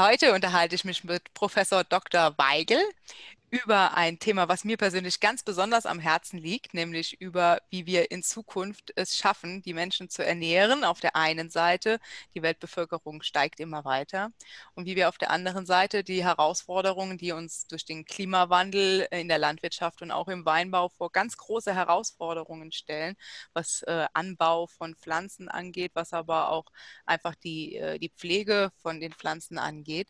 Heute unterhalte ich mich mit Professor Dr. Weigel über ein Thema, was mir persönlich ganz besonders am Herzen liegt, nämlich über, wie wir in Zukunft es schaffen, die Menschen zu ernähren. Auf der einen Seite, die Weltbevölkerung steigt immer weiter und wie wir auf der anderen Seite die Herausforderungen, die uns durch den Klimawandel in der Landwirtschaft und auch im Weinbau vor ganz große Herausforderungen stellen, was äh, Anbau von Pflanzen angeht, was aber auch einfach die, äh, die Pflege von den Pflanzen angeht.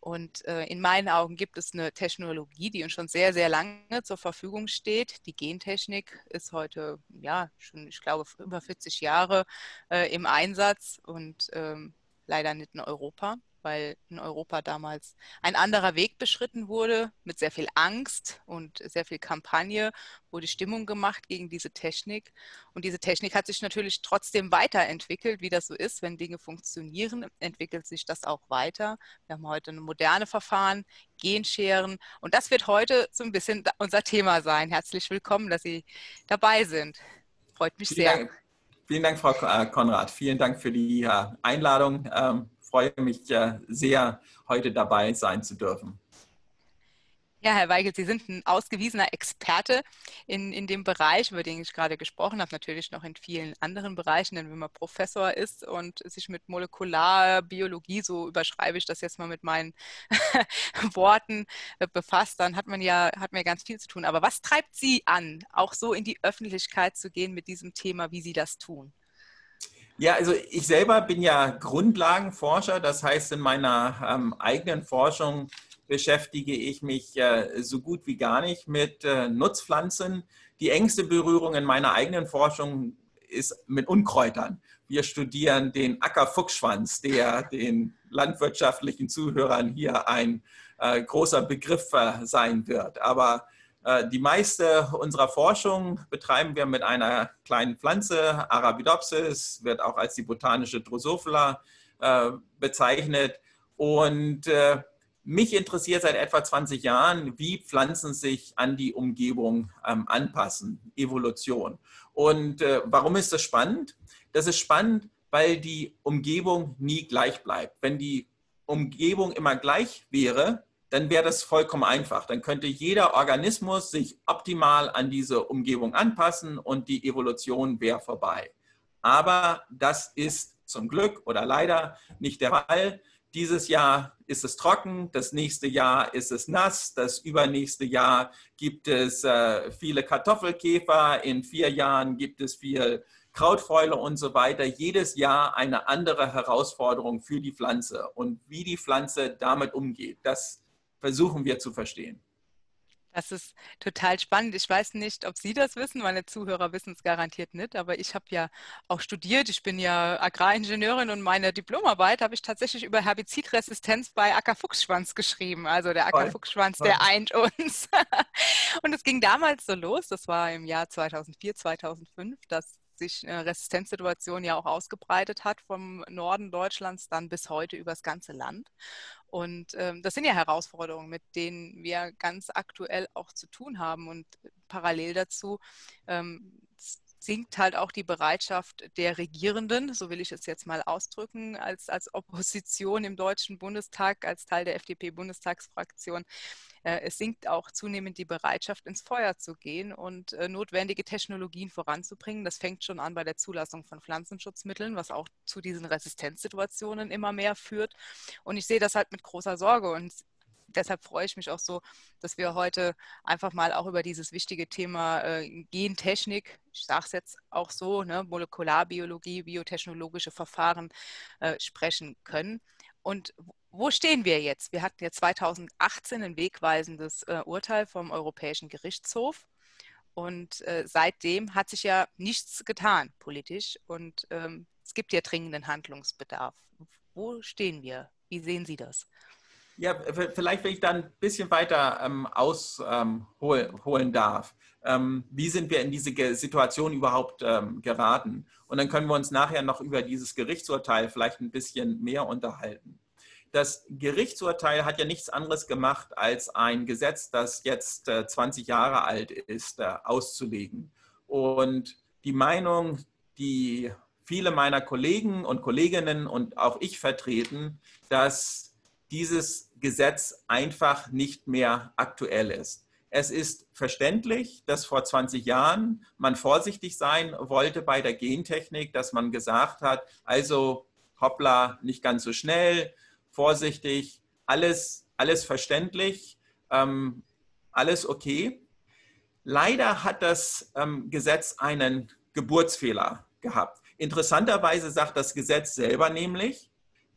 Und äh, in meinen Augen gibt es eine Technologie, die uns schon sehr, sehr lange zur Verfügung steht. Die Gentechnik ist heute, ja, schon, ich glaube, über 40 Jahre äh, im Einsatz und ähm, leider nicht in Europa weil in Europa damals ein anderer Weg beschritten wurde, mit sehr viel Angst und sehr viel Kampagne wurde Stimmung gemacht gegen diese Technik. Und diese Technik hat sich natürlich trotzdem weiterentwickelt, wie das so ist. Wenn Dinge funktionieren, entwickelt sich das auch weiter. Wir haben heute ein moderne Verfahren, Genscheren. Und das wird heute so ein bisschen unser Thema sein. Herzlich willkommen, dass Sie dabei sind. Freut mich Vielen sehr. Dank. Vielen Dank, Frau äh, Konrad. Vielen Dank für die äh, Einladung. Freue mich sehr, heute dabei sein zu dürfen. Ja, Herr Weigel, Sie sind ein ausgewiesener Experte in, in dem Bereich, über den ich gerade gesprochen habe, natürlich noch in vielen anderen Bereichen, denn wenn man Professor ist und sich mit Molekularbiologie, so überschreibe ich das jetzt mal mit meinen Worten, äh, befasst, dann hat man ja hat man ja ganz viel zu tun. Aber was treibt Sie an, auch so in die Öffentlichkeit zu gehen mit diesem Thema, wie Sie das tun? Ja, also ich selber bin ja Grundlagenforscher. Das heißt, in meiner ähm, eigenen Forschung beschäftige ich mich äh, so gut wie gar nicht mit äh, Nutzpflanzen. Die engste Berührung in meiner eigenen Forschung ist mit Unkräutern. Wir studieren den Ackerfuchsschwanz, der den landwirtschaftlichen Zuhörern hier ein äh, großer Begriff äh, sein wird. Aber die meiste unserer Forschung betreiben wir mit einer kleinen Pflanze, Arabidopsis, wird auch als die botanische Drosophila äh, bezeichnet. Und äh, mich interessiert seit etwa 20 Jahren, wie Pflanzen sich an die Umgebung ähm, anpassen, Evolution. Und warum ist das spannend? Das ist spannend, weil die Umgebung nie gleich bleibt. Wenn die Umgebung immer gleich wäre, dann wäre das vollkommen einfach. Dann könnte jeder Organismus sich optimal an diese Umgebung anpassen und die Evolution wäre vorbei. Aber das ist zum Glück oder leider nicht der Fall. Dieses Jahr ist es trocken, das nächste Jahr ist es nass, das übernächste Jahr gibt es äh, viele Kartoffelkäfer, in vier Jahren gibt es viel Krautfäule und so weiter. Jedes Jahr eine andere Herausforderung für die Pflanze und wie die Pflanze damit umgeht. Das versuchen wir zu verstehen. Das ist total spannend. Ich weiß nicht, ob Sie das wissen, meine Zuhörer wissen es garantiert nicht, aber ich habe ja auch studiert. Ich bin ja Agraringenieurin und meine Diplomarbeit habe ich tatsächlich über Herbizidresistenz bei Ackerfuchsschwanz geschrieben. Also der Ackerfuchsschwanz, der eint uns. und es ging damals so los, das war im Jahr 2004, 2005, dass sich eine Resistenzsituation ja auch ausgebreitet hat vom Norden Deutschlands dann bis heute übers ganze Land. Und ähm, das sind ja Herausforderungen, mit denen wir ganz aktuell auch zu tun haben. Und parallel dazu ähm, sinkt halt auch die Bereitschaft der Regierenden, so will ich es jetzt mal ausdrücken, als, als Opposition im Deutschen Bundestag, als Teil der FDP-Bundestagsfraktion. Äh, es sinkt auch zunehmend die Bereitschaft, ins Feuer zu gehen und äh, notwendige Technologien voranzubringen. Das fängt schon an bei der Zulassung von Pflanzenschutzmitteln, was auch zu diesen Resistenzsituationen immer mehr führt. Und ich sehe das halt mit großer Sorge. Und deshalb freue ich mich auch so, dass wir heute einfach mal auch über dieses wichtige Thema äh, Gentechnik, ich sage es jetzt auch so, ne, Molekularbiologie, biotechnologische Verfahren äh, sprechen können. Und wo stehen wir jetzt? Wir hatten ja 2018 ein wegweisendes äh, Urteil vom Europäischen Gerichtshof. Und äh, seitdem hat sich ja nichts getan politisch. Und ähm, es gibt ja dringenden Handlungsbedarf. Wo stehen wir? Wie sehen Sie das? Ja, vielleicht, wenn ich dann ein bisschen weiter ähm, ausholen ähm, darf. Ähm, wie sind wir in diese Situation überhaupt ähm, geraten? Und dann können wir uns nachher noch über dieses Gerichtsurteil vielleicht ein bisschen mehr unterhalten. Das Gerichtsurteil hat ja nichts anderes gemacht, als ein Gesetz, das jetzt äh, 20 Jahre alt ist, äh, auszulegen. Und die Meinung, die viele meiner Kollegen und Kolleginnen und auch ich vertreten, dass dieses Gesetz einfach nicht mehr aktuell ist. Es ist verständlich, dass vor 20 Jahren man vorsichtig sein wollte bei der Gentechnik, dass man gesagt hat, also hoppla, nicht ganz so schnell, vorsichtig, alles, alles verständlich, ähm, alles okay. Leider hat das ähm, Gesetz einen Geburtsfehler gehabt. Interessanterweise sagt das Gesetz selber nämlich,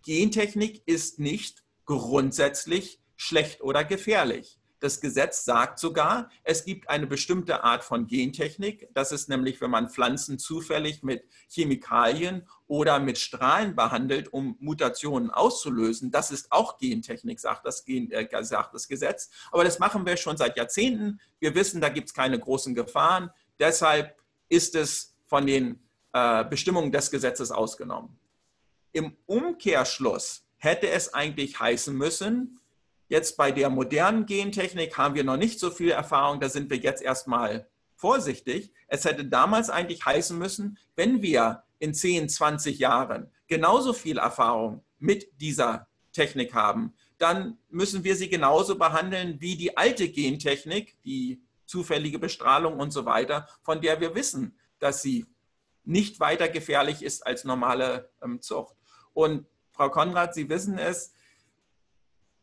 Gentechnik ist nicht grundsätzlich schlecht oder gefährlich. Das Gesetz sagt sogar, es gibt eine bestimmte Art von Gentechnik. Das ist nämlich, wenn man Pflanzen zufällig mit Chemikalien oder mit Strahlen behandelt, um Mutationen auszulösen. Das ist auch Gentechnik, sagt das, Gen, äh, sagt das Gesetz. Aber das machen wir schon seit Jahrzehnten. Wir wissen, da gibt es keine großen Gefahren. Deshalb ist es von den äh, Bestimmungen des Gesetzes ausgenommen. Im Umkehrschluss hätte es eigentlich heißen müssen, Jetzt bei der modernen Gentechnik haben wir noch nicht so viel Erfahrung, da sind wir jetzt erstmal vorsichtig. Es hätte damals eigentlich heißen müssen, wenn wir in 10, 20 Jahren genauso viel Erfahrung mit dieser Technik haben, dann müssen wir sie genauso behandeln wie die alte Gentechnik, die zufällige Bestrahlung und so weiter, von der wir wissen, dass sie nicht weiter gefährlich ist als normale ähm, Zucht. Und Frau Konrad, Sie wissen es,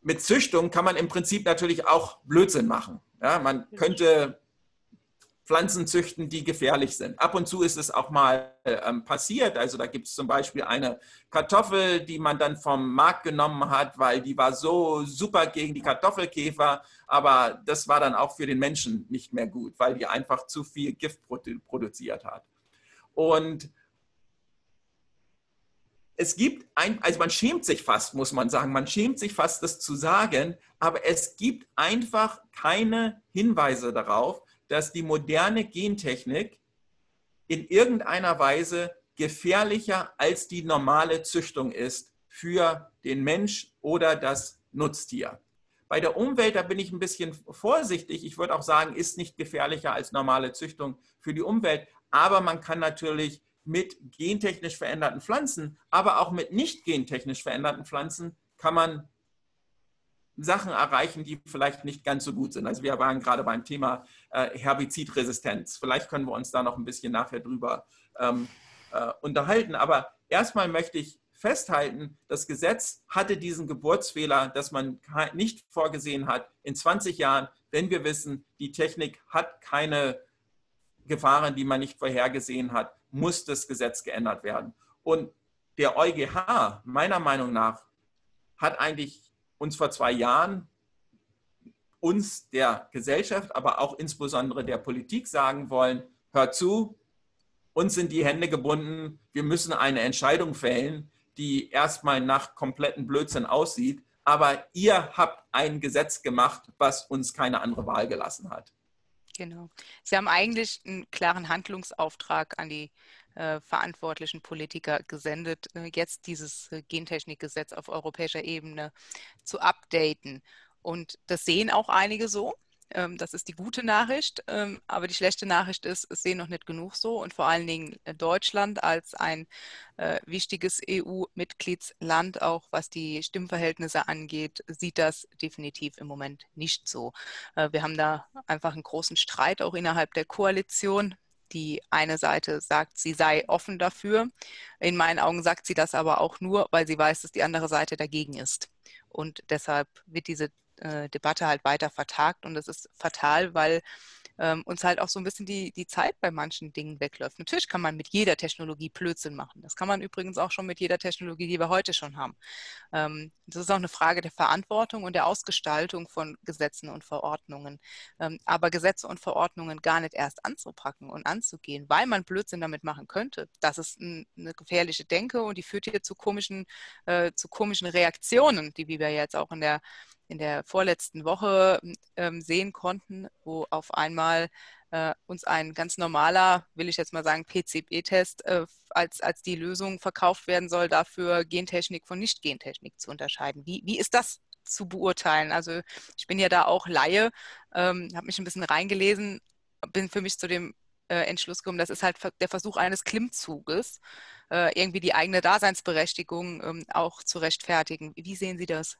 mit Züchtung kann man im Prinzip natürlich auch Blödsinn machen. Ja, man könnte Pflanzen züchten, die gefährlich sind. Ab und zu ist es auch mal ähm, passiert. Also da gibt es zum Beispiel eine Kartoffel, die man dann vom Markt genommen hat, weil die war so super gegen die Kartoffelkäfer. Aber das war dann auch für den Menschen nicht mehr gut, weil die einfach zu viel Gift produziert hat. Und es gibt ein, also man schämt sich fast, muss man sagen, man schämt sich fast, das zu sagen, aber es gibt einfach keine Hinweise darauf, dass die moderne Gentechnik in irgendeiner Weise gefährlicher als die normale Züchtung ist für den Mensch oder das Nutztier. Bei der Umwelt, da bin ich ein bisschen vorsichtig. Ich würde auch sagen, ist nicht gefährlicher als normale Züchtung für die Umwelt. Aber man kann natürlich mit gentechnisch veränderten Pflanzen, aber auch mit nicht gentechnisch veränderten Pflanzen kann man Sachen erreichen, die vielleicht nicht ganz so gut sind. Also wir waren gerade beim Thema äh, Herbizidresistenz. Vielleicht können wir uns da noch ein bisschen nachher drüber ähm, äh, unterhalten. Aber erstmal möchte ich festhalten, das Gesetz hatte diesen Geburtsfehler, dass man nicht vorgesehen hat, in 20 Jahren, wenn wir wissen, die Technik hat keine Gefahren, die man nicht vorhergesehen hat, muss das Gesetz geändert werden. Und der EuGH, meiner Meinung nach, hat eigentlich uns vor zwei Jahren, uns der Gesellschaft, aber auch insbesondere der Politik sagen wollen, hört zu, uns sind die Hände gebunden, wir müssen eine Entscheidung fällen, die erstmal nach kompletten Blödsinn aussieht, aber ihr habt ein Gesetz gemacht, was uns keine andere Wahl gelassen hat. Genau. Sie haben eigentlich einen klaren Handlungsauftrag an die äh, verantwortlichen Politiker gesendet, äh, jetzt dieses äh, Gentechnikgesetz auf europäischer Ebene zu updaten. Und das sehen auch einige so. Ähm, das ist die gute Nachricht. Ähm, aber die schlechte Nachricht ist, es sehen noch nicht genug so. Und vor allen Dingen äh, Deutschland als ein äh, wichtiges EU-Mitgliedsland, auch was die Stimmverhältnisse angeht, sieht das definitiv im Moment nicht so. Äh, wir haben da einfach einen großen Streit auch innerhalb der Koalition. Die eine Seite sagt, sie sei offen dafür. In meinen Augen sagt sie das aber auch nur, weil sie weiß, dass die andere Seite dagegen ist. Und deshalb wird diese äh, Debatte halt weiter vertagt und das ist fatal, weil ähm, uns halt auch so ein bisschen die, die Zeit bei manchen Dingen wegläuft. Natürlich kann man mit jeder Technologie Blödsinn machen. Das kann man übrigens auch schon mit jeder Technologie, die wir heute schon haben. Ähm, das ist auch eine Frage der Verantwortung und der Ausgestaltung von Gesetzen und Verordnungen. Ähm, aber Gesetze und Verordnungen gar nicht erst anzupacken und anzugehen, weil man Blödsinn damit machen könnte, das ist ein, eine gefährliche Denke und die führt hier zu komischen, äh, zu komischen Reaktionen, die wir jetzt auch in der in der vorletzten Woche ähm, sehen konnten, wo auf einmal äh, uns ein ganz normaler, will ich jetzt mal sagen, PCB-Test äh, als, als die Lösung verkauft werden soll, dafür Gentechnik von Nicht-Gentechnik zu unterscheiden. Wie, wie ist das zu beurteilen? Also ich bin ja da auch Laie, ähm, habe mich ein bisschen reingelesen, bin für mich zu dem äh, Entschluss gekommen, das ist halt der Versuch eines Klimmzuges, irgendwie die eigene Daseinsberechtigung ähm, auch zu rechtfertigen. Wie sehen Sie das?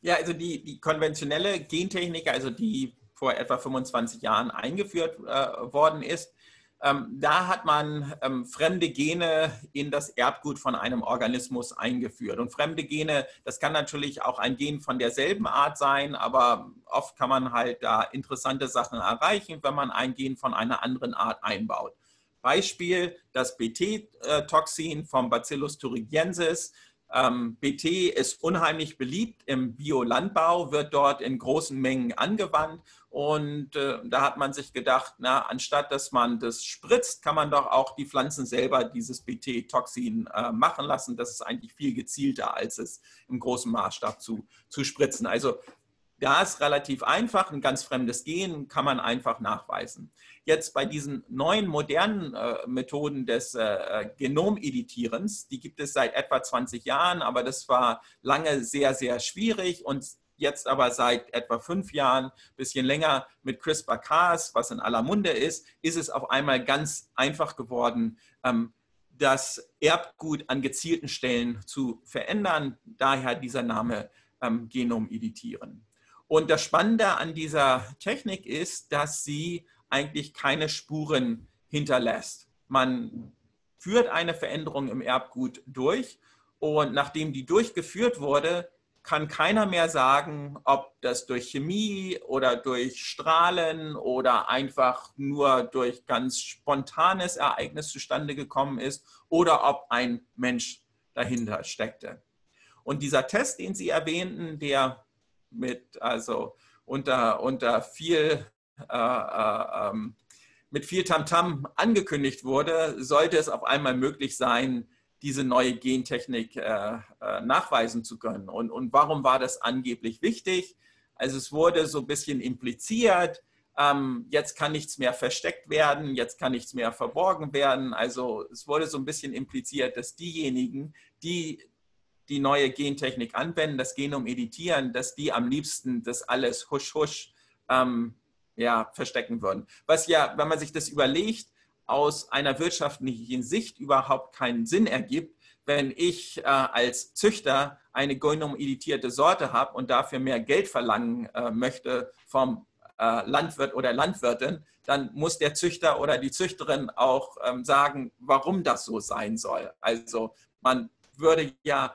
Ja, also die, die konventionelle Gentechnik, also die vor etwa 25 Jahren eingeführt äh, worden ist, ähm, da hat man ähm, fremde Gene in das Erbgut von einem Organismus eingeführt. Und fremde Gene, das kann natürlich auch ein Gen von derselben Art sein, aber oft kann man halt da interessante Sachen erreichen, wenn man ein Gen von einer anderen Art einbaut. Beispiel das BT-Toxin vom Bacillus thuringiensis. Ähm, BT ist unheimlich beliebt im Biolandbau, wird dort in großen Mengen angewandt und äh, da hat man sich gedacht, na, anstatt dass man das spritzt, kann man doch auch die Pflanzen selber dieses BT-Toxin äh, machen lassen. Das ist eigentlich viel gezielter, als es im großen Maßstab zu, zu spritzen. Also da ist relativ einfach, ein ganz fremdes Gen kann man einfach nachweisen. Jetzt bei diesen neuen modernen äh, Methoden des äh, Genomeditierens, die gibt es seit etwa 20 Jahren, aber das war lange sehr, sehr schwierig und jetzt aber seit etwa fünf Jahren, bisschen länger mit CRISPR-Cas, was in aller Munde ist, ist es auf einmal ganz einfach geworden, ähm, das Erbgut an gezielten Stellen zu verändern. Daher dieser Name ähm, Genom editieren. Und das Spannende an dieser Technik ist, dass sie eigentlich keine Spuren hinterlässt. Man führt eine Veränderung im Erbgut durch und nachdem die durchgeführt wurde, kann keiner mehr sagen, ob das durch Chemie oder durch Strahlen oder einfach nur durch ganz spontanes Ereignis zustande gekommen ist oder ob ein Mensch dahinter steckte. Und dieser Test, den Sie erwähnten, der mit also unter, unter viel äh, äh, ähm, mit viel Tamtam -Tam angekündigt wurde, sollte es auf einmal möglich sein, diese neue Gentechnik äh, äh, nachweisen zu können. Und, und warum war das angeblich wichtig? Also es wurde so ein bisschen impliziert, ähm, jetzt kann nichts mehr versteckt werden, jetzt kann nichts mehr verborgen werden. Also es wurde so ein bisschen impliziert, dass diejenigen, die die neue Gentechnik anwenden, das Genom editieren, dass die am liebsten das alles husch husch ähm, ja, verstecken würden. Was ja, wenn man sich das überlegt, aus einer wirtschaftlichen Sicht überhaupt keinen Sinn ergibt, wenn ich äh, als Züchter eine genom-editierte Sorte habe und dafür mehr Geld verlangen äh, möchte vom äh, Landwirt oder Landwirtin, dann muss der Züchter oder die Züchterin auch ähm, sagen, warum das so sein soll. Also man würde ja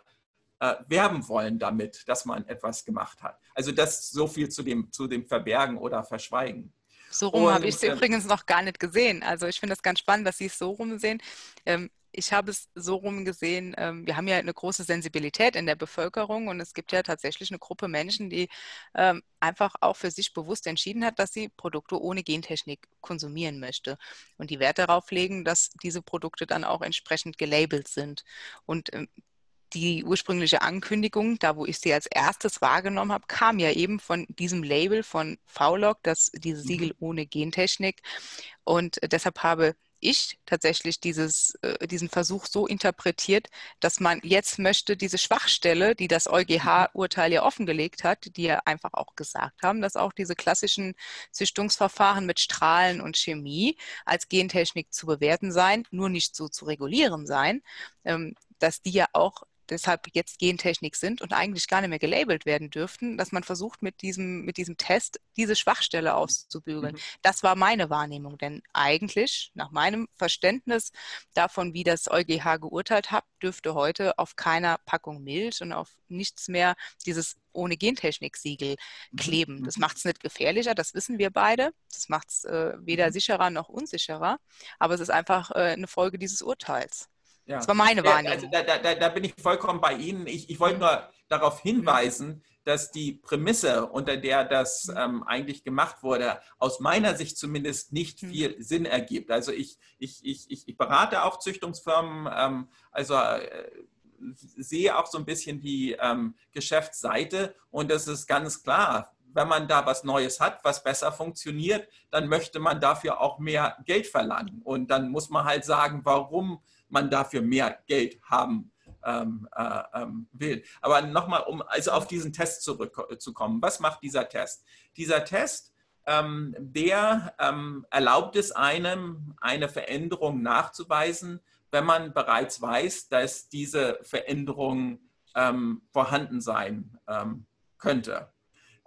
äh, werben wollen damit, dass man etwas gemacht hat. Also das so viel zu dem, zu dem Verbergen oder Verschweigen. So rum habe ich es äh, übrigens noch gar nicht gesehen. Also ich finde es ganz spannend, dass Sie es so rum sehen. Ähm, ich habe es so rum gesehen, ähm, wir haben ja eine große Sensibilität in der Bevölkerung und es gibt ja tatsächlich eine Gruppe Menschen, die ähm, einfach auch für sich bewusst entschieden hat, dass sie Produkte ohne Gentechnik konsumieren möchte und die Wert darauf legen, dass diese Produkte dann auch entsprechend gelabelt sind. Und ähm, die ursprüngliche Ankündigung, da wo ich sie als erstes wahrgenommen habe, kam ja eben von diesem Label von VLOG, das diese mhm. Siegel ohne Gentechnik. Und deshalb habe ich tatsächlich dieses, äh, diesen Versuch so interpretiert, dass man jetzt möchte, diese Schwachstelle, die das EuGH-Urteil ja offengelegt hat, die ja einfach auch gesagt haben, dass auch diese klassischen Züchtungsverfahren mit Strahlen und Chemie als Gentechnik zu bewerten seien, nur nicht so zu regulieren seien, ähm, dass die ja auch deshalb jetzt Gentechnik sind und eigentlich gar nicht mehr gelabelt werden dürften, dass man versucht, mit diesem, mit diesem Test diese Schwachstelle auszubügeln. Mhm. Das war meine Wahrnehmung, denn eigentlich, nach meinem Verständnis davon, wie das EuGH geurteilt hat, dürfte heute auf keiner Packung Milch und auf nichts mehr dieses ohne Gentechnik-Siegel mhm. kleben. Das mhm. macht es nicht gefährlicher, das wissen wir beide. Das macht es äh, weder mhm. sicherer noch unsicherer, aber es ist einfach äh, eine Folge dieses Urteils. Ja. Das war meine Wahrnehmung. Also da, da, da, bin ich vollkommen bei Ihnen. Ich, ich wollte nur darauf hinweisen, dass die Prämisse, unter der das ähm, eigentlich gemacht wurde, aus meiner Sicht zumindest nicht hm. viel Sinn ergibt. Also ich, ich, ich, ich berate auch Züchtungsfirmen, ähm, also äh, sehe auch so ein bisschen die ähm, Geschäftsseite und das ist ganz klar. Wenn man da was Neues hat, was besser funktioniert, dann möchte man dafür auch mehr Geld verlangen. Und dann muss man halt sagen, warum man dafür mehr Geld haben ähm, äh, ähm, will. Aber nochmal, um also auf diesen Test zurückzukommen. Was macht dieser Test? Dieser Test, ähm, der ähm, erlaubt es einem, eine Veränderung nachzuweisen, wenn man bereits weiß, dass diese Veränderung ähm, vorhanden sein ähm, könnte.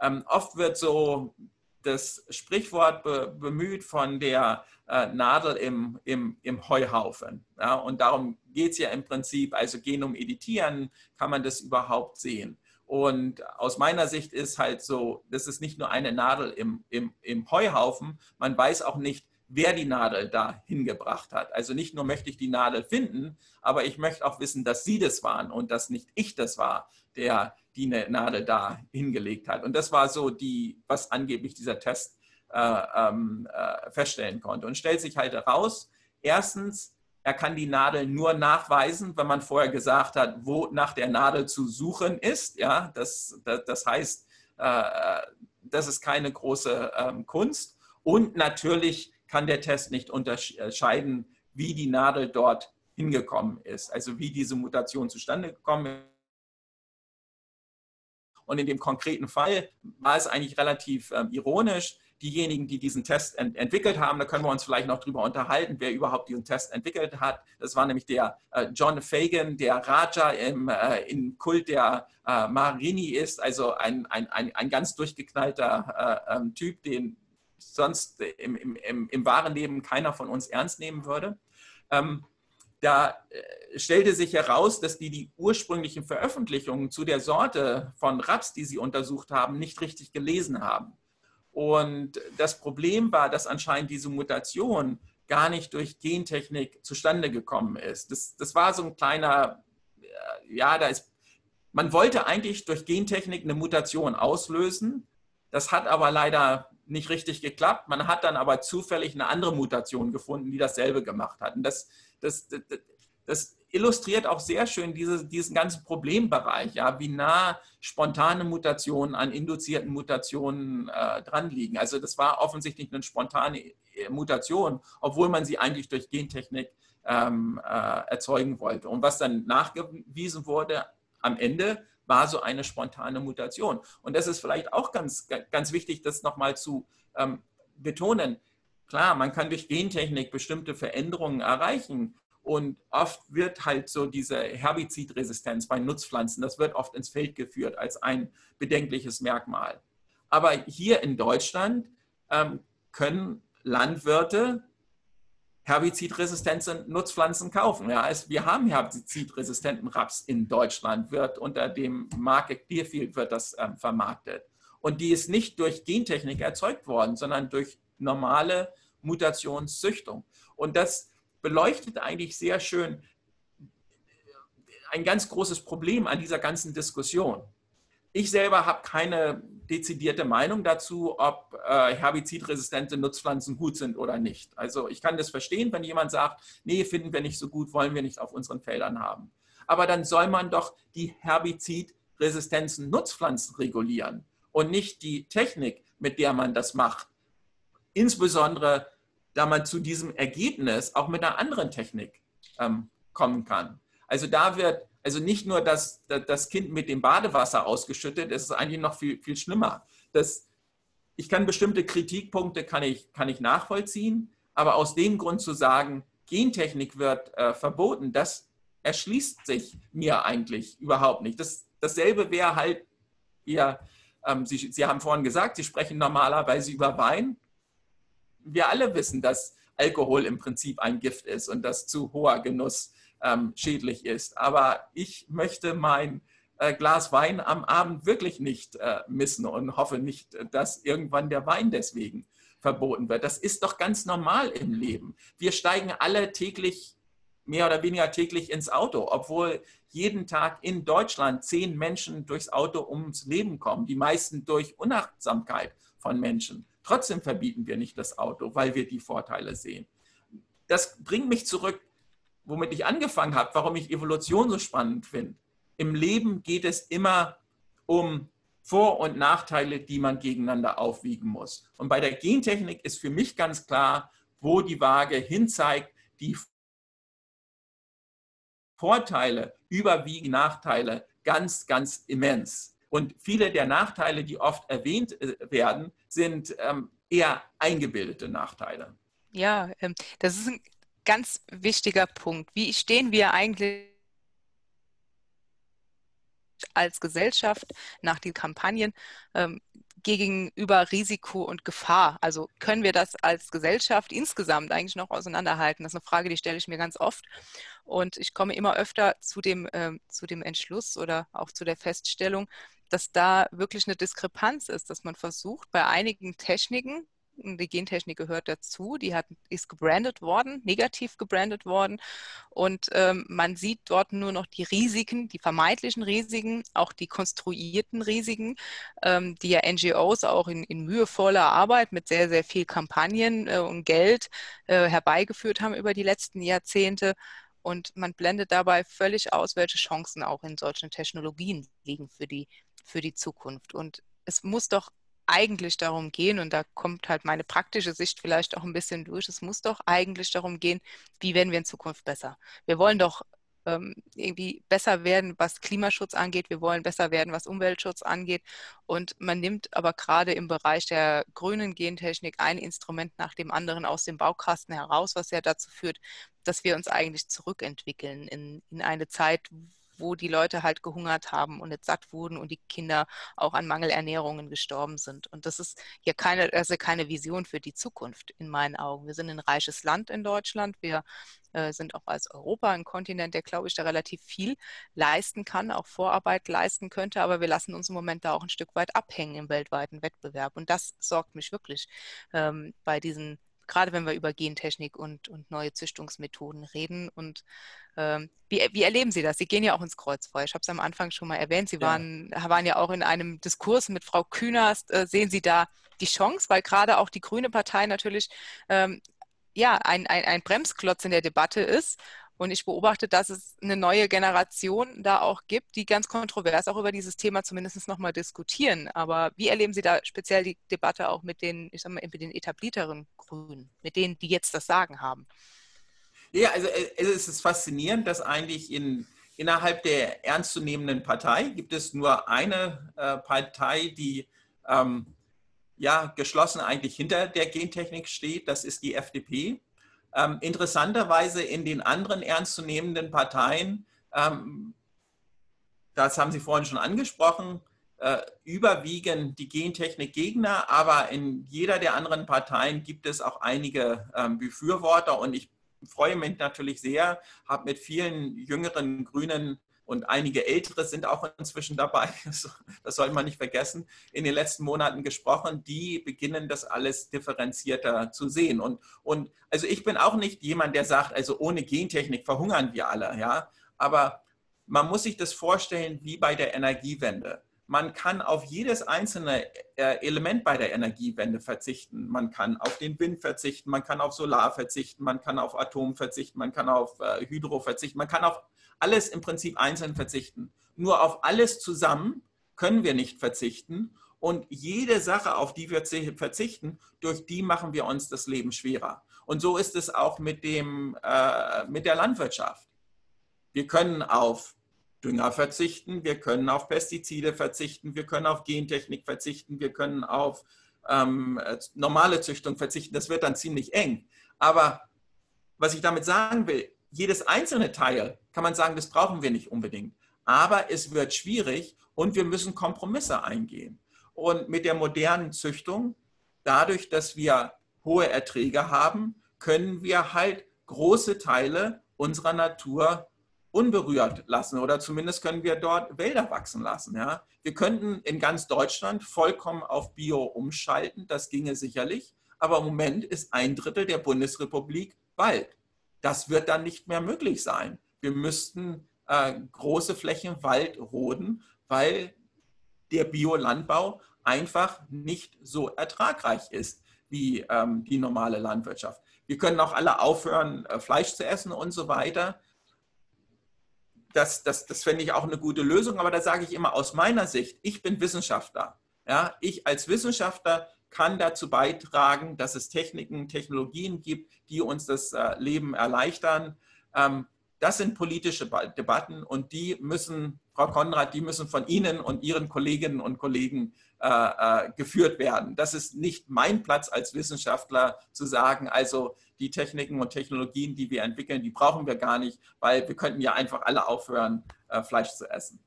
Ähm, oft wird so das Sprichwort be bemüht von der äh, Nadel im, im, im Heuhaufen. Ja? Und darum geht es ja im Prinzip, also Genom editieren, kann man das überhaupt sehen. Und aus meiner Sicht ist halt so, das ist nicht nur eine Nadel im, im, im Heuhaufen, man weiß auch nicht, wer die Nadel da hingebracht hat. Also nicht nur möchte ich die Nadel finden, aber ich möchte auch wissen, dass Sie das waren und dass nicht ich das war, der die Nadel da hingelegt hat. Und das war so die, was angeblich dieser Test äh, ähm, äh, feststellen konnte. Und stellt sich halt heraus, erstens, er kann die Nadel nur nachweisen, wenn man vorher gesagt hat, wo nach der Nadel zu suchen ist. Ja, das, das, das heißt, äh, das ist keine große ähm, Kunst. Und natürlich kann der Test nicht unterscheiden, wie die Nadel dort hingekommen ist, also wie diese Mutation zustande gekommen ist. Und in dem konkreten Fall war es eigentlich relativ ähm, ironisch. Diejenigen, die diesen Test ent entwickelt haben, da können wir uns vielleicht noch drüber unterhalten, wer überhaupt diesen Test entwickelt hat. Das war nämlich der äh, John Fagan, der Raja im, äh, im Kult der äh, Marini ist, also ein, ein, ein, ein ganz durchgeknallter äh, ähm, Typ, den sonst im, im, im, wahren Leben keiner von uns ernst nehmen würde. Ähm, da äh, stellte sich heraus, dass die die ursprünglichen Veröffentlichungen zu der Sorte von Raps, die sie untersucht haben, nicht richtig gelesen haben. Und das Problem war, dass anscheinend diese Mutation gar nicht durch Gentechnik zustande gekommen ist. Das, das war so ein kleiner, äh, ja, da ist, man wollte eigentlich durch Gentechnik eine Mutation auslösen. Das hat aber leider nicht richtig geklappt. Man hat dann aber zufällig eine andere Mutation gefunden, die dasselbe gemacht hat. Und das, das, das, illustriert auch sehr schön diese, diesen ganzen Problembereich, ja, wie nah spontane Mutationen an induzierten Mutationen äh, dran liegen. Also das war offensichtlich eine spontane äh, Mutation, obwohl man sie eigentlich durch Gentechnik ähm, äh, erzeugen wollte. Und was dann nachgewiesen wurde am Ende, war so eine spontane Mutation. Und das ist vielleicht auch ganz, ganz wichtig, das nochmal zu ähm, betonen. Klar, man kann durch Gentechnik bestimmte Veränderungen erreichen. Und oft wird halt so diese Herbizidresistenz bei Nutzpflanzen, das wird oft ins Feld geführt als ein bedenkliches Merkmal. Aber hier in Deutschland ähm, können Landwirte herbizidresistente Nutzpflanzen kaufen. Ja, es, wir haben herbizidresistenten Raps in Deutschland, wird unter dem Marke Clearfield wird das ähm, vermarktet. Und die ist nicht durch Gentechnik erzeugt worden, sondern durch normale Mutationszüchtung. Und das beleuchtet eigentlich sehr schön ein ganz großes Problem an dieser ganzen Diskussion. Ich selber habe keine dezidierte Meinung dazu, ob äh, herbizidresistente Nutzpflanzen gut sind oder nicht. Also ich kann das verstehen, wenn jemand sagt, nee, finden wir nicht so gut, wollen wir nicht auf unseren Feldern haben. Aber dann soll man doch die herbizidresistenzen Nutzpflanzen regulieren und nicht die Technik, mit der man das macht. Insbesondere, da man zu diesem Ergebnis auch mit einer anderen Technik ähm, kommen kann. Also da wird also nicht nur das, das Kind mit dem Badewasser ausgeschüttet, es ist eigentlich noch viel, viel schlimmer. Das, ich kann bestimmte Kritikpunkte kann ich, kann ich nachvollziehen, aber aus dem Grund zu sagen, Gentechnik wird äh, verboten, das erschließt sich mir eigentlich überhaupt nicht. Das, dasselbe wäre halt, ihr, ähm, Sie, Sie haben vorhin gesagt, Sie sprechen normalerweise über Wein. Wir alle wissen, dass Alkohol im Prinzip ein Gift ist und dass zu hoher Genuss ähm, schädlich ist. Aber ich möchte mein äh, Glas Wein am Abend wirklich nicht äh, missen und hoffe nicht, dass irgendwann der Wein deswegen verboten wird. Das ist doch ganz normal im Leben. Wir steigen alle täglich, mehr oder weniger täglich ins Auto, obwohl jeden Tag in Deutschland zehn Menschen durchs Auto ums Leben kommen, die meisten durch Unachtsamkeit von Menschen. Trotzdem verbieten wir nicht das Auto, weil wir die Vorteile sehen. Das bringt mich zurück womit ich angefangen habe, warum ich Evolution so spannend finde. Im Leben geht es immer um Vor- und Nachteile, die man gegeneinander aufwiegen muss. Und bei der Gentechnik ist für mich ganz klar, wo die Waage hinzeigt, die Vorteile überwiegen Nachteile ganz, ganz immens. Und viele der Nachteile, die oft erwähnt äh, werden, sind ähm, eher eingebildete Nachteile. Ja, ähm, das ist ein ganz wichtiger Punkt. Wie stehen wir eigentlich als Gesellschaft nach den Kampagnen ähm, gegenüber Risiko und Gefahr? Also können wir das als Gesellschaft insgesamt eigentlich noch auseinanderhalten? Das ist eine Frage, die stelle ich mir ganz oft. Und ich komme immer öfter zu dem, zu dem Entschluss oder auch zu der Feststellung, dass da wirklich eine Diskrepanz ist, dass man versucht, bei einigen Techniken, die Gentechnik gehört dazu, die hat, ist gebrandet worden, negativ gebrandet worden. Und ähm, man sieht dort nur noch die Risiken, die vermeintlichen Risiken, auch die konstruierten Risiken, ähm, die ja NGOs auch in, in, mühevoller Arbeit mit sehr, sehr viel Kampagnen äh, und Geld äh, herbeigeführt haben über die letzten Jahrzehnte. Und man blendet dabei völlig aus, welche Chancen auch in solchen Technologien liegen für die, für die Zukunft. Und es muss doch eigentlich darum gehen, und da kommt halt meine praktische Sicht vielleicht auch ein bisschen durch, es muss doch eigentlich darum gehen, wie werden wir in Zukunft besser. Wir wollen doch ähm, irgendwie besser werden, was Klimaschutz angeht. Wir wollen besser werden, was Umweltschutz angeht. Und man nimmt aber gerade im Bereich der grünen Gentechnik ein Instrument nach dem anderen aus dem Baukasten heraus, was ja dazu führt, dass wir uns eigentlich zurückentwickeln in, in eine Zeit, wo die Leute halt gehungert haben und nicht satt wurden und die Kinder auch an Mangelernährungen gestorben sind. Und das ist hier keine, also keine Vision für die Zukunft in meinen Augen. Wir sind ein reiches Land in Deutschland. Wir äh, sind auch als Europa ein Kontinent, der, glaube ich, da relativ viel leisten kann, auch Vorarbeit leisten könnte. Aber wir lassen uns im Moment da auch ein Stück weit abhängen im weltweiten Wettbewerb. Und das sorgt mich wirklich ähm, bei diesen gerade wenn wir über Gentechnik und, und neue Züchtungsmethoden reden. Und ähm, wie, wie, erleben Sie das? Sie gehen ja auch ins Kreuzfeuer. Ich habe es am Anfang schon mal erwähnt. Sie waren, ja. waren ja auch in einem Diskurs mit Frau Künast. Äh, sehen Sie da die Chance, weil gerade auch die Grüne Partei natürlich ähm, ja, ein, ein, ein Bremsklotz in der Debatte ist und ich beobachte, dass es eine neue Generation da auch gibt, die ganz kontrovers auch über dieses Thema zumindest nochmal diskutieren. Aber wie erleben Sie da speziell die Debatte auch mit den, ich sag mal, mit den etablierteren Grünen, mit denen, die jetzt das Sagen haben? Ja, also äh, es ist faszinierend, dass eigentlich in, innerhalb der ernstzunehmenden Partei gibt es nur eine äh, Partei, die ähm, ja geschlossen eigentlich hinter der Gentechnik steht. Das ist die FDP. Ähm, interessanterweise in den anderen ernstzunehmenden Parteien, ähm, das haben Sie vorhin schon angesprochen, äh, überwiegen die Gentechnik-Gegner, aber in jeder der anderen Parteien gibt es auch einige ähm, Befürworter und ich freue mich natürlich sehr, habe mit vielen jüngeren Grünen und einige Ältere sind auch inzwischen dabei, das sollte man nicht vergessen, in den letzten Monaten gesprochen, die beginnen das alles differenzierter zu sehen. Und, und also ich bin auch nicht jemand, der sagt, also ohne Gentechnik verhungern wir alle, ja, aber man muss sich das vorstellen wie bei der Energiewende. Man kann auf jedes einzelne äh, Element bei der Energiewende verzichten. Man kann auf den Wind verzichten, man kann auf Solar verzichten, man kann auf Atom verzichten, man kann auf äh, Hydro verzichten, man kann auf alles im Prinzip einzeln verzichten. Nur auf alles zusammen können wir nicht verzichten. Und jede Sache, auf die wir verzichten, durch die machen wir uns das Leben schwerer. Und so ist es auch mit, dem, äh, mit der Landwirtschaft. Wir können auf Dünger verzichten, wir können auf Pestizide verzichten, wir können auf Gentechnik verzichten, wir können auf ähm, normale Züchtung verzichten. Das wird dann ziemlich eng. Aber was ich damit sagen will, jedes einzelne Teil kann man sagen, das brauchen wir nicht unbedingt. Aber es wird schwierig und wir müssen Kompromisse eingehen. Und mit der modernen Züchtung, dadurch, dass wir hohe Erträge haben, können wir halt große Teile unserer Natur unberührt lassen oder zumindest können wir dort Wälder wachsen lassen. Ja. Wir könnten in ganz Deutschland vollkommen auf Bio umschalten, das ginge sicherlich, aber im Moment ist ein Drittel der Bundesrepublik Wald. Das wird dann nicht mehr möglich sein. Wir müssten äh, große Flächen Wald roden, weil der Biolandbau einfach nicht so ertragreich ist wie ähm, die normale Landwirtschaft. Wir können auch alle aufhören, äh, Fleisch zu essen und so weiter. Das, das, das fände ich auch eine gute Lösung, aber da sage ich immer aus meiner Sicht, ich bin Wissenschaftler. Ja, ich als Wissenschaftler kann dazu beitragen, dass es Techniken, Technologien gibt, die uns das äh, Leben erleichtern. Ähm, das sind politische Debatten und die müssen, Frau Konrad, die müssen von Ihnen und Ihren Kolleginnen und Kollegen äh, äh, geführt werden. Das ist nicht mein Platz als Wissenschaftler zu sagen, also die Techniken und Technologien, die wir entwickeln, die brauchen wir gar nicht, weil wir könnten ja einfach alle aufhören, Fleisch zu essen.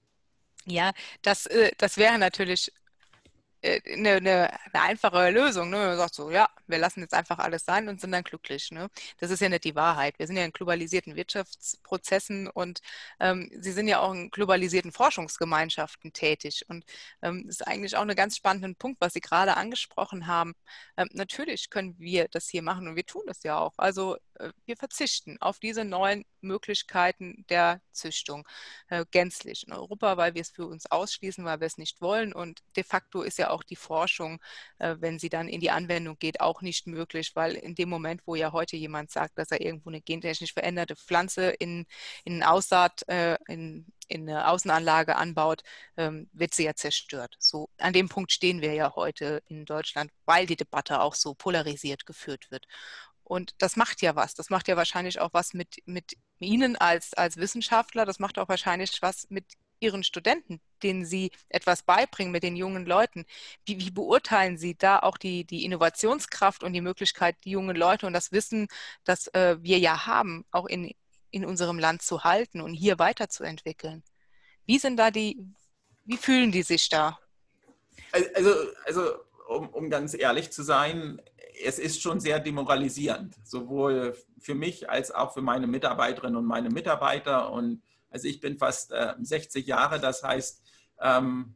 Ja, das, das wäre natürlich eine, äh, eine, eine, einfache Lösung. Ne? Man sagt so, ja, wir lassen jetzt einfach alles sein und sind dann glücklich. Ne? Das ist ja nicht die Wahrheit. Wir sind ja in globalisierten Wirtschaftsprozessen und ähm, sie sind ja auch in globalisierten Forschungsgemeinschaften tätig. Und ähm, das ist eigentlich auch ein ganz spannender Punkt, was Sie gerade angesprochen haben. Ähm, natürlich können wir das hier machen und wir tun das ja auch. Also äh, wir verzichten auf diese neuen Möglichkeiten der Züchtung äh, gänzlich in Europa, weil wir es für uns ausschließen, weil wir es nicht wollen. Und de facto ist ja auch die Forschung, äh, wenn sie dann in die Anwendung geht, auch nicht möglich, weil in dem Moment, wo ja heute jemand sagt, dass er irgendwo eine gentechnisch veränderte Pflanze in, in Aussaat, äh, in, in eine Außenanlage anbaut, ähm, wird sie ja zerstört. So an dem Punkt stehen wir ja heute in Deutschland, weil die Debatte auch so polarisiert geführt wird. Und das macht ja was. Das macht ja wahrscheinlich auch was mit, mit Ihnen als, als Wissenschaftler. Das macht auch wahrscheinlich was mit Ihren Studenten, denen Sie etwas beibringen, mit den jungen Leuten. Wie, wie beurteilen Sie da auch die, die Innovationskraft und die Möglichkeit, die jungen Leute und das Wissen, das äh, wir ja haben, auch in, in unserem Land zu halten und hier weiterzuentwickeln? Wie sind da die, wie fühlen die sich da? Also, also um, um ganz ehrlich zu sein, es ist schon sehr demoralisierend, sowohl für mich als auch für meine Mitarbeiterinnen und meine Mitarbeiter. Und also ich bin fast äh, 60 Jahre, das heißt, ähm,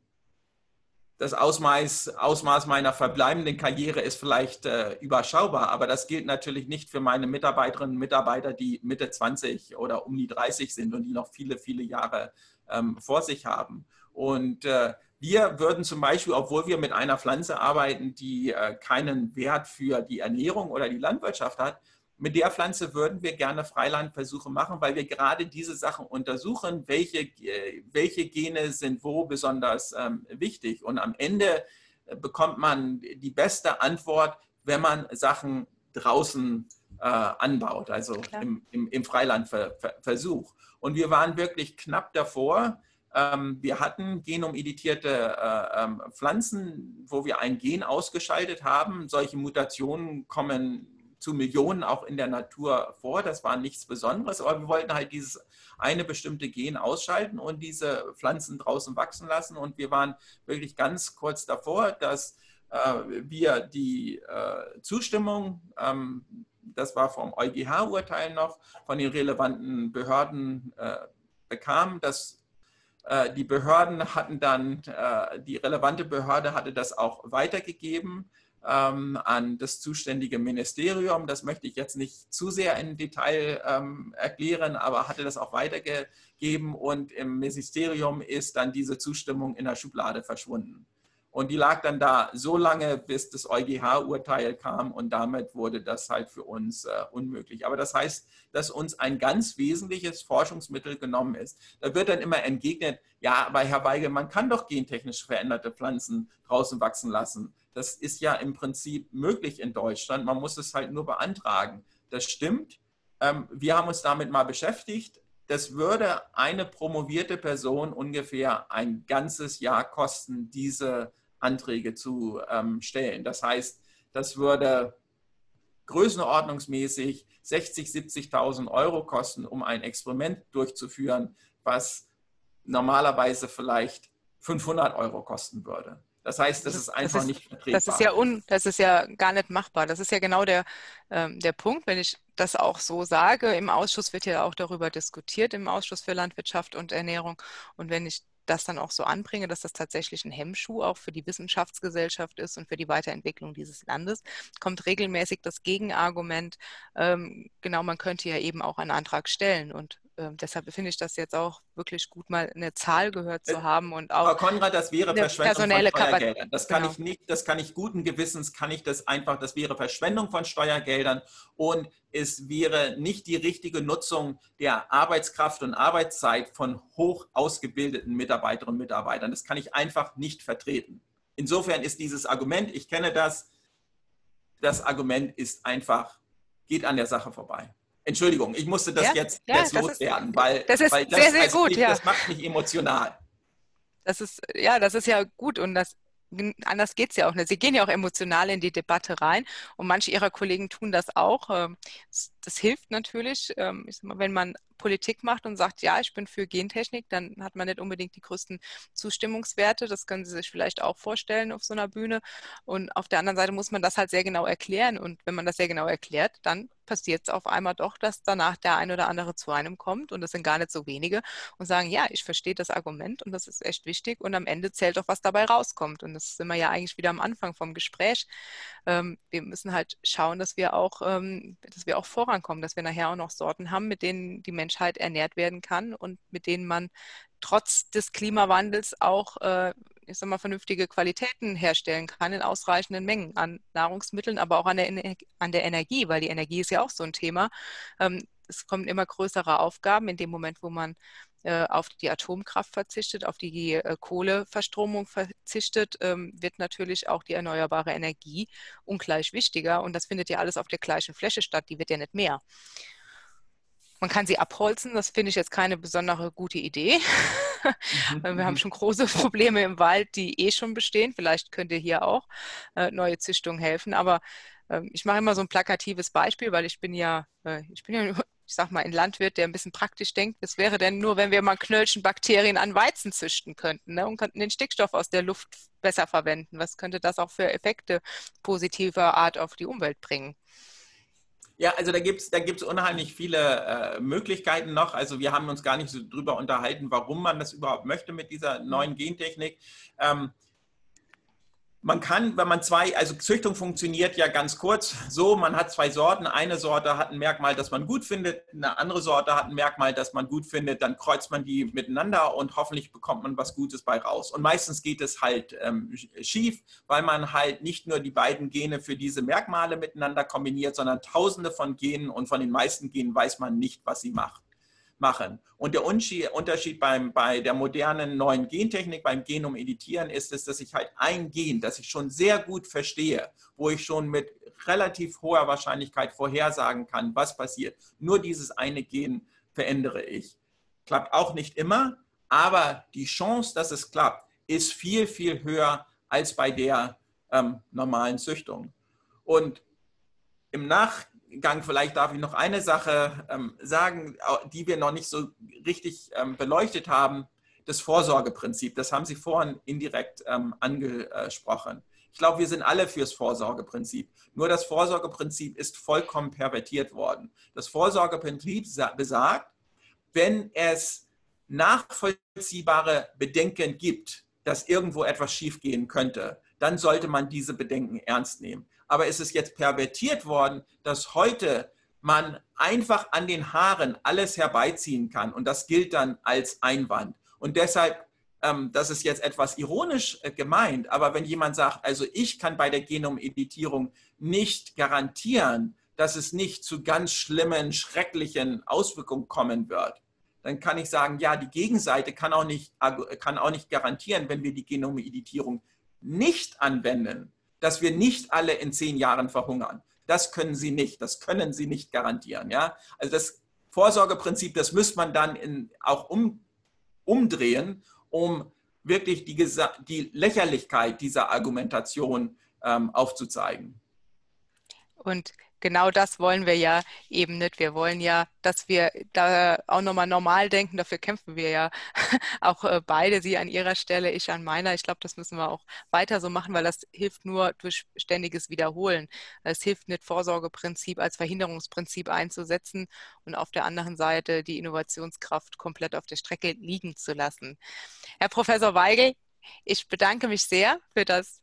das Ausmaß, Ausmaß, meiner verbleibenden Karriere ist vielleicht äh, überschaubar, aber das gilt natürlich nicht für meine Mitarbeiterinnen und Mitarbeiter, die Mitte 20 oder um die 30 sind und die noch viele, viele Jahre ähm, vor sich haben. Und äh, wir würden zum Beispiel, obwohl wir mit einer Pflanze arbeiten, die äh, keinen Wert für die Ernährung oder die Landwirtschaft hat, mit der Pflanze würden wir gerne Freilandversuche machen, weil wir gerade diese Sachen untersuchen, welche, äh, welche Gene sind wo besonders ähm, wichtig. Und am Ende äh, bekommt man die beste Antwort, wenn man Sachen draußen äh, anbaut, also im, im, im Freilandversuch. Und wir waren wirklich knapp davor, ähm, wir hatten genomeditierte äh, ähm, Pflanzen, wo wir ein Gen ausgeschaltet haben. Solche Mutationen kommen zu Millionen auch in der Natur vor. Das war nichts Besonderes, aber wir wollten halt dieses eine bestimmte Gen ausschalten und diese Pflanzen draußen wachsen lassen. Und wir waren wirklich ganz kurz davor, dass äh, wir die äh, Zustimmung, ähm, das war vom EuGH-Urteil noch, von den relevanten Behörden bekamen, dass äh, die Behörden hatten dann, äh, die relevante Behörde hatte das auch weitergegeben ähm, an das zuständige Ministerium. Das möchte ich jetzt nicht zu sehr im Detail ähm, erklären, aber hatte das auch weitergegeben und im Ministerium ist dann diese Zustimmung in der Schublade verschwunden. Und die lag dann da so lange, bis das EuGH-Urteil kam und damit wurde das halt für uns äh, unmöglich. Aber das heißt, dass uns ein ganz wesentliches Forschungsmittel genommen ist. Da wird dann immer entgegnet, ja, aber Herr Weigel, man kann doch gentechnisch veränderte Pflanzen draußen wachsen lassen. Das ist ja im Prinzip möglich in Deutschland. Man muss es halt nur beantragen. Das stimmt. Ähm, wir haben uns damit mal beschäftigt. Das würde eine promovierte Person ungefähr ein ganzes Jahr kosten, diese Anträge zu ähm, stellen. Das heißt, das würde größenordnungsmäßig 60, 70.000 Euro kosten, um ein Experiment durchzuführen, was normalerweise vielleicht 500 Euro kosten würde. Das heißt, das, das ist einfach das ist, nicht vertretbar. Das ist, ja un, das ist ja gar nicht machbar. Das ist ja genau der, ähm, der Punkt, wenn ich das auch so sage. Im Ausschuss wird ja auch darüber diskutiert, im Ausschuss für Landwirtschaft und Ernährung. Und wenn ich das dann auch so anbringe, dass das tatsächlich ein Hemmschuh auch für die Wissenschaftsgesellschaft ist und für die Weiterentwicklung dieses Landes, kommt regelmäßig das Gegenargument, ähm, genau, man könnte ja eben auch einen Antrag stellen. Und äh, deshalb finde ich das jetzt auch wirklich gut, mal eine Zahl gehört zu äh, haben und auch. Frau Konrad, das wäre Verschwendung von Steuergeldern. Das kann genau. ich nicht, das kann ich guten Gewissens, kann ich das einfach, das wäre Verschwendung von Steuergeldern und es wäre nicht die richtige Nutzung der Arbeitskraft und Arbeitszeit von hoch ausgebildeten Mitarbeiterinnen und Mitarbeitern. Das kann ich einfach nicht vertreten. Insofern ist dieses Argument, ich kenne das, das Argument ist einfach, geht an der Sache vorbei. Entschuldigung, ich musste das ja, jetzt, ja, jetzt das loswerden, ist, weil das ist weil das, sehr, sehr gut. Mich, ja. Das macht mich emotional. Das ist, ja, das ist ja gut und das, anders geht es ja auch nicht. Sie gehen ja auch emotional in die Debatte rein und manche Ihrer Kollegen tun das auch. Ähm, das hilft natürlich, ähm, mal, wenn man Politik macht und sagt, ja, ich bin für Gentechnik, dann hat man nicht unbedingt die größten Zustimmungswerte. Das können Sie sich vielleicht auch vorstellen auf so einer Bühne. Und auf der anderen Seite muss man das halt sehr genau erklären. Und wenn man das sehr genau erklärt, dann passiert es auf einmal doch, dass danach der ein oder andere zu einem kommt und das sind gar nicht so wenige und sagen, ja, ich verstehe das Argument und das ist echt wichtig und am Ende zählt doch, was dabei rauskommt. Und das sind wir ja eigentlich wieder am Anfang vom Gespräch. Ähm, wir müssen halt schauen, dass wir auch, ähm, dass wir auch vorankommen, dass wir nachher auch noch Sorten haben, mit denen die Menschheit ernährt werden kann und mit denen man trotz des Klimawandels auch äh, ich sag mal, vernünftige Qualitäten herstellen kann in ausreichenden Mengen an Nahrungsmitteln, aber auch an der, an der Energie, weil die Energie ist ja auch so ein Thema. Ähm, es kommen immer größere Aufgaben in dem Moment, wo man äh, auf die Atomkraft verzichtet, auf die äh, Kohleverstromung verzichtet, ähm, wird natürlich auch die erneuerbare Energie ungleich wichtiger. Und das findet ja alles auf der gleichen Fläche statt, die wird ja nicht mehr. Man kann sie abholzen, das finde ich jetzt keine besondere gute Idee. Mhm. Wir haben mhm. schon große Probleme im Wald, die eh schon bestehen. Vielleicht könnte hier auch äh, neue Züchtung helfen. Aber äh, ich mache immer so ein plakatives Beispiel, weil ich bin ja, äh, ich bin ja, ich sag mal, ein Landwirt, der ein bisschen praktisch denkt. Das wäre denn nur, wenn wir mal Knöllchen Bakterien an Weizen züchten könnten ne, und könnten den Stickstoff aus der Luft besser verwenden. Was könnte das auch für Effekte positiver Art auf die Umwelt bringen? Ja, also da gibt es da gibt's unheimlich viele äh, Möglichkeiten noch. Also wir haben uns gar nicht so drüber unterhalten, warum man das überhaupt möchte mit dieser neuen Gentechnik. Ähm, man kann, wenn man zwei, also Züchtung funktioniert ja ganz kurz so, man hat zwei Sorten. Eine Sorte hat ein Merkmal, das man gut findet, eine andere Sorte hat ein Merkmal, das man gut findet. Dann kreuzt man die miteinander und hoffentlich bekommt man was Gutes bei raus. Und meistens geht es halt ähm, schief, weil man halt nicht nur die beiden Gene für diese Merkmale miteinander kombiniert, sondern tausende von Genen und von den meisten Genen weiß man nicht, was sie macht machen. Und der Unterschied beim, bei der modernen neuen Gentechnik, beim Genom editieren, ist es, dass ich halt ein Gen, das ich schon sehr gut verstehe, wo ich schon mit relativ hoher Wahrscheinlichkeit vorhersagen kann, was passiert. Nur dieses eine Gen verändere ich. Klappt auch nicht immer, aber die Chance, dass es klappt, ist viel, viel höher als bei der ähm, normalen Züchtung. Und im Nach Gang, vielleicht darf ich noch eine Sache ähm, sagen, die wir noch nicht so richtig ähm, beleuchtet haben. Das Vorsorgeprinzip, das haben Sie vorhin indirekt ähm, angesprochen. Ich glaube, wir sind alle fürs Vorsorgeprinzip. Nur das Vorsorgeprinzip ist vollkommen pervertiert worden. Das Vorsorgeprinzip besagt, wenn es nachvollziehbare Bedenken gibt, dass irgendwo etwas schiefgehen könnte, dann sollte man diese Bedenken ernst nehmen aber es ist jetzt pervertiert worden, dass heute man einfach an den Haaren alles herbeiziehen kann und das gilt dann als Einwand. Und deshalb, ähm, das ist jetzt etwas ironisch äh, gemeint, aber wenn jemand sagt, also ich kann bei der Genomeditierung nicht garantieren, dass es nicht zu ganz schlimmen, schrecklichen Auswirkungen kommen wird, dann kann ich sagen, ja, die Gegenseite kann auch nicht, kann auch nicht garantieren, wenn wir die Genomeditierung nicht anwenden, dass wir nicht alle in zehn Jahren verhungern. Das können sie nicht, das können sie nicht garantieren. Ja? Also das Vorsorgeprinzip, das müsste man dann in, auch um, umdrehen, um wirklich die, die Lächerlichkeit dieser Argumentation ähm, aufzuzeigen. Und genau das wollen wir ja eben nicht. Wir wollen ja, dass wir da auch nochmal normal denken. Dafür kämpfen wir ja auch äh, beide, Sie an Ihrer Stelle, ich an meiner. Ich glaube, das müssen wir auch weiter so machen, weil das hilft nur durch ständiges Wiederholen. Es hilft nicht, Vorsorgeprinzip als Verhinderungsprinzip einzusetzen und auf der anderen Seite die Innovationskraft komplett auf der Strecke liegen zu lassen. Herr Professor Weigel, ich bedanke mich sehr für das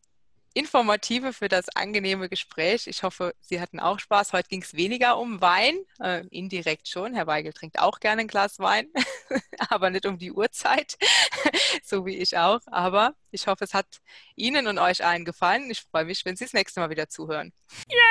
informative, für das angenehme Gespräch. Ich hoffe, Sie hatten auch Spaß. Heute ging es weniger um Wein, äh, indirekt schon. Herr Weigel trinkt auch gerne ein Glas Wein, aber nicht um die Uhrzeit, so wie ich auch. Aber ich hoffe, es hat Ihnen und euch allen gefallen. Ich freue mich, wenn Sie das nächste Mal wieder zuhören. Yay!